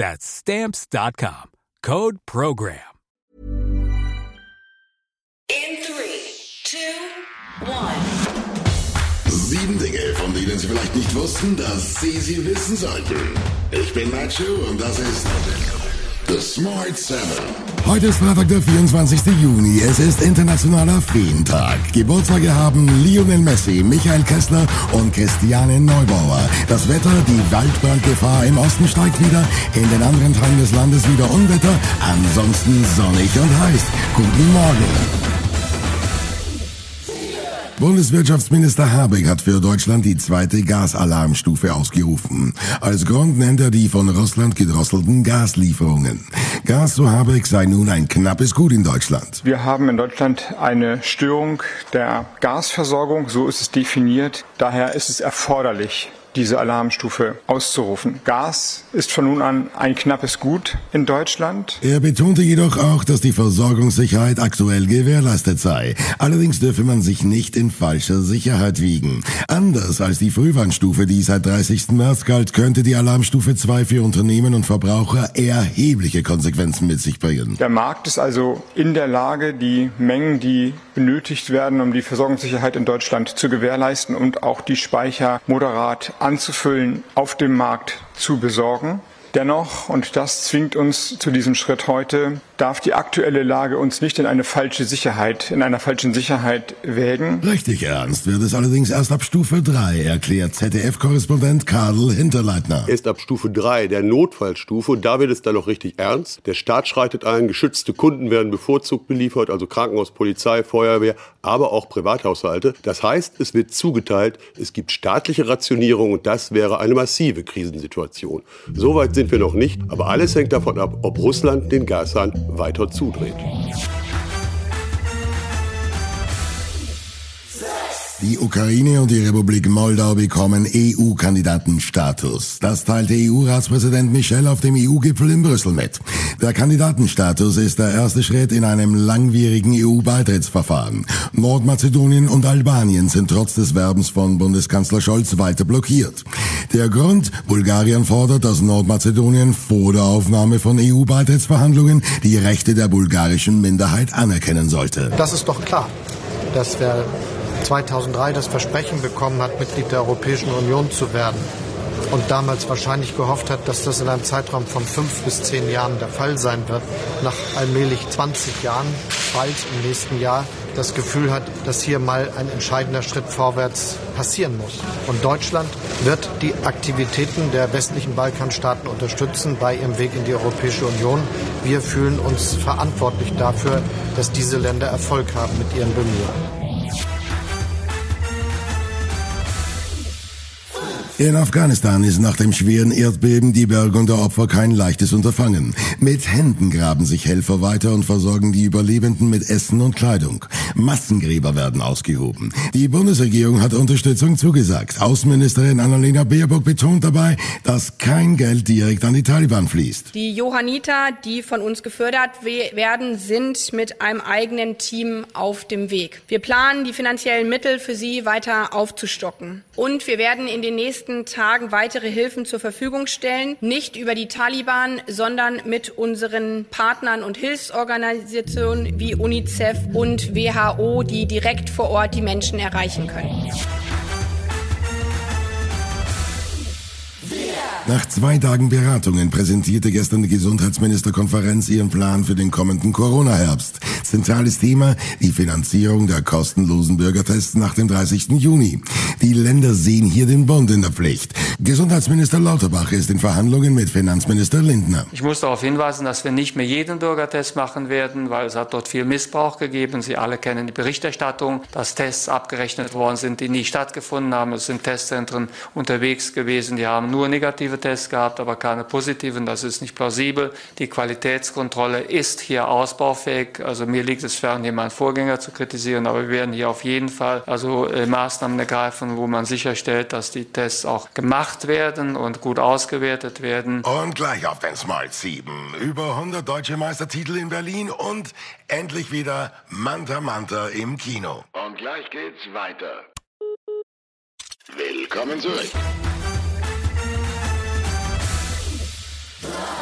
That's stamps.com. Code program. In three, two, one. Sieben Dinge, von denen Sie vielleicht nicht wussten, dass Sie sie wissen sollten. Ich bin Nacho und das ist The Smart Seven. Heute ist Freitag, der 24. Juni. Es ist Internationaler Feentag. Geburtstage haben Lionel Messi, Michael Kessler und Christiane Neubauer. Das Wetter, die Waldbrandgefahr im Osten steigt wieder, in den anderen Teilen des Landes wieder Unwetter, ansonsten sonnig und heiß. Guten Morgen. Bundeswirtschaftsminister Habeck hat für Deutschland die zweite Gasalarmstufe ausgerufen. Als Grund nennt er die von Russland gedrosselten Gaslieferungen. Gas, so Habeck, sei nun ein knappes Gut in Deutschland. Wir haben in Deutschland eine Störung der Gasversorgung, so ist es definiert. Daher ist es erforderlich, diese Alarmstufe auszurufen. Gas ist von nun an ein knappes Gut in Deutschland. Er betonte jedoch auch, dass die Versorgungssicherheit aktuell gewährleistet sei. Allerdings dürfe man sich nicht in falscher Sicherheit wiegen. Anders als die Frühwarnstufe, die seit 30. März galt, könnte die Alarmstufe 2 für Unternehmen und Verbraucher erhebliche Konsequenzen mit sich bringen. Der Markt ist also in der Lage, die Mengen, die benötigt werden, um die Versorgungssicherheit in Deutschland zu gewährleisten und auch die Speicher moderat anzufüllen, auf dem Markt zu besorgen. Dennoch, und das zwingt uns zu diesem Schritt heute, darf die aktuelle Lage uns nicht in eine falsche Sicherheit, in einer falschen Sicherheit wägen. Richtig ernst wird es allerdings erst ab Stufe 3, erklärt ZDF-Korrespondent Karl Hinterleitner. Erst ab Stufe 3, der Notfallstufe, und da wird es dann noch richtig ernst. Der Staat schreitet ein, geschützte Kunden werden bevorzugt beliefert, also Krankenhaus, Polizei, Feuerwehr, aber auch Privathaushalte. Das heißt, es wird zugeteilt, es gibt staatliche Rationierung und das wäre eine massive Krisensituation. Soweit sind wir noch nicht, aber alles hängt davon ab, ob Russland den Gashahn weiter zudreht. Die Ukraine und die Republik Moldau bekommen EU-Kandidatenstatus. Das teilte EU-Ratspräsident Michel auf dem EU-Gipfel in Brüssel mit. Der Kandidatenstatus ist der erste Schritt in einem langwierigen EU-Beitrittsverfahren. Nordmazedonien und Albanien sind trotz des Werbens von Bundeskanzler Scholz weiter blockiert. Der Grund, Bulgarien fordert, dass Nordmazedonien vor der Aufnahme von EU-Beitrittsverhandlungen die Rechte der bulgarischen Minderheit anerkennen sollte. Das ist doch klar, dass wer 2003 das Versprechen bekommen hat, Mitglied der Europäischen Union zu werden und damals wahrscheinlich gehofft hat, dass das in einem Zeitraum von fünf bis zehn Jahren der Fall sein wird, nach allmählich 20 Jahren, bald im nächsten Jahr, das Gefühl hat, dass hier mal ein entscheidender Schritt vorwärts passieren muss. Und Deutschland wird die Aktivitäten der westlichen Balkanstaaten unterstützen bei ihrem Weg in die Europäische Union. Wir fühlen uns verantwortlich dafür, dass diese Länder Erfolg haben mit ihren Bemühungen. In Afghanistan ist nach dem schweren Erdbeben die Bergung der Opfer kein leichtes Unterfangen. Mit Händen graben sich Helfer weiter und versorgen die Überlebenden mit Essen und Kleidung. Massengräber werden ausgehoben. Die Bundesregierung hat Unterstützung zugesagt. Außenministerin Annalena Baerbock betont dabei, dass kein Geld direkt an die Taliban fließt. Die Johanniter, die von uns gefördert werden, sind mit einem eigenen Team auf dem Weg. Wir planen, die finanziellen Mittel für sie weiter aufzustocken. Und wir werden in den nächsten nächsten Tagen weitere Hilfen zur Verfügung stellen, nicht über die Taliban, sondern mit unseren Partnern und Hilfsorganisationen wie UNICEF und WHO, die direkt vor Ort die Menschen erreichen können. Nach zwei Tagen Beratungen präsentierte gestern die Gesundheitsministerkonferenz ihren Plan für den kommenden Corona-Herbst. Zentrales Thema die Finanzierung der kostenlosen Bürgertests nach dem 30. Juni. Die Länder sehen hier den Bund in der Pflicht. Gesundheitsminister Lauterbach ist in Verhandlungen mit Finanzminister Lindner. Ich muss darauf hinweisen, dass wir nicht mehr jeden Bürgertest machen werden, weil es hat dort viel Missbrauch gegeben. Sie alle kennen die Berichterstattung, dass Tests abgerechnet worden sind, die nie stattgefunden haben. Es sind Testzentren unterwegs gewesen, die haben nur negative Tests gehabt, aber keine positiven. Das ist nicht plausibel. Die Qualitätskontrolle ist hier ausbaufähig. Also mir liegt es fern, hier meinen Vorgänger zu kritisieren, aber wir werden hier auf jeden Fall also äh, Maßnahmen ergreifen, wo man sicherstellt, dass die Tests auch gemacht werden und gut ausgewertet werden. Und gleich auf den Smart 7. Über 100 deutsche Meistertitel in Berlin und endlich wieder Manta Manta im Kino. Und gleich geht's weiter. Willkommen zurück.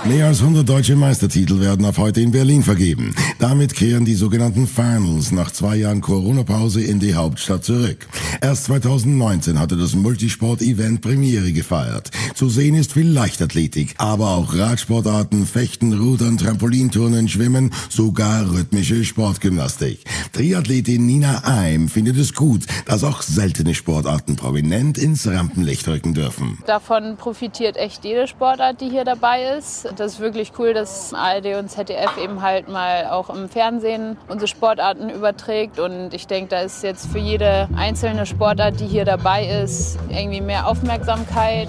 Mehr als 100 deutsche Meistertitel werden ab heute in Berlin vergeben. Damit kehren die sogenannten Finals nach zwei Jahren Corona-Pause in die Hauptstadt zurück. Erst 2019 hatte das Multisport-Event Premiere gefeiert. Zu sehen ist viel Leichtathletik, aber auch Radsportarten, Fechten, Rudern, Trampolinturnen, Schwimmen, sogar rhythmische Sportgymnastik. Triathletin Nina Eim findet es gut, dass auch seltene Sportarten prominent ins Rampenlicht rücken dürfen. Davon profitiert echt jede Sportart, die hier dabei ist. Das ist wirklich cool, dass ARD und ZDF eben halt mal auch im Fernsehen unsere Sportarten überträgt. Und ich denke, da ist jetzt für jede einzelne Sportart, die hier dabei ist, irgendwie mehr Aufmerksamkeit.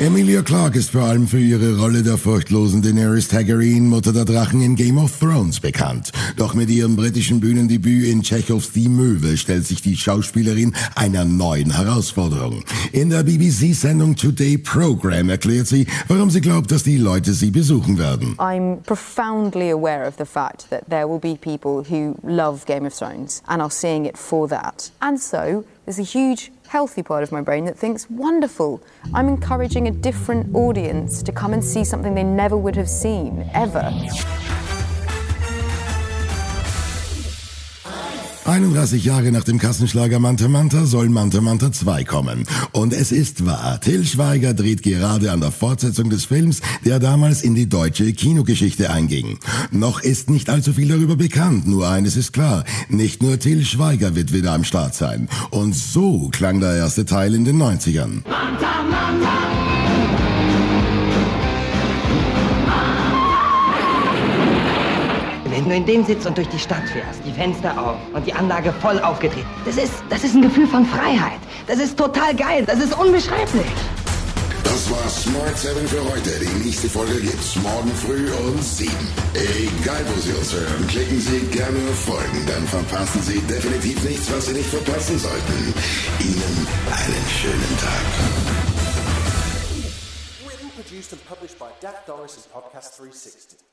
Emilia Clarke ist vor allem für ihre Rolle der furchtlosen Daenerys Targaryen, Mutter der Drachen in Game of Thrones bekannt. Doch mit ihrem britischen Bühnendebüt in Chekhovs Die Möwe stellt sich die Schauspielerin einer neuen Herausforderung. In der BBC-Sendung Today Program erklärt sie, warum sie glaubt, dass die Leute sie besuchen werden. I'm profoundly aware of the fact that there will be people who love Game of Thrones and are seeing it for that. And so there's a huge healthy part of my brain that thinks, wonderful, I'm encouraging a different audience to come and see something they never would have seen, ever. 31 Jahre nach dem Kassenschlager Manta Manta soll Manta Manta 2 kommen. Und es ist wahr, Till Schweiger dreht gerade an der Fortsetzung des Films, der damals in die deutsche Kinogeschichte einging. Noch ist nicht allzu viel darüber bekannt, nur eines ist klar, nicht nur Till Schweiger wird wieder am Start sein. Und so klang der erste Teil in den 90ern. Manta, Manta. Wenn du in dem sitzt und durch die Stadt fährst, die Fenster auf und die Anlage voll aufgedreht, das ist, das ist ein Gefühl von Freiheit. Das ist total geil. Das ist unbeschreiblich. Das war Smart 7 für heute. Die nächste Folge gibt's morgen früh um 7. Egal, wo Sie uns hören, klicken Sie gerne auf Folgen. Dann verpassen Sie definitiv nichts, was Sie nicht verpassen sollten. Ihnen einen schönen Tag. Written, produced and published by Dak Doris and Podcast 360.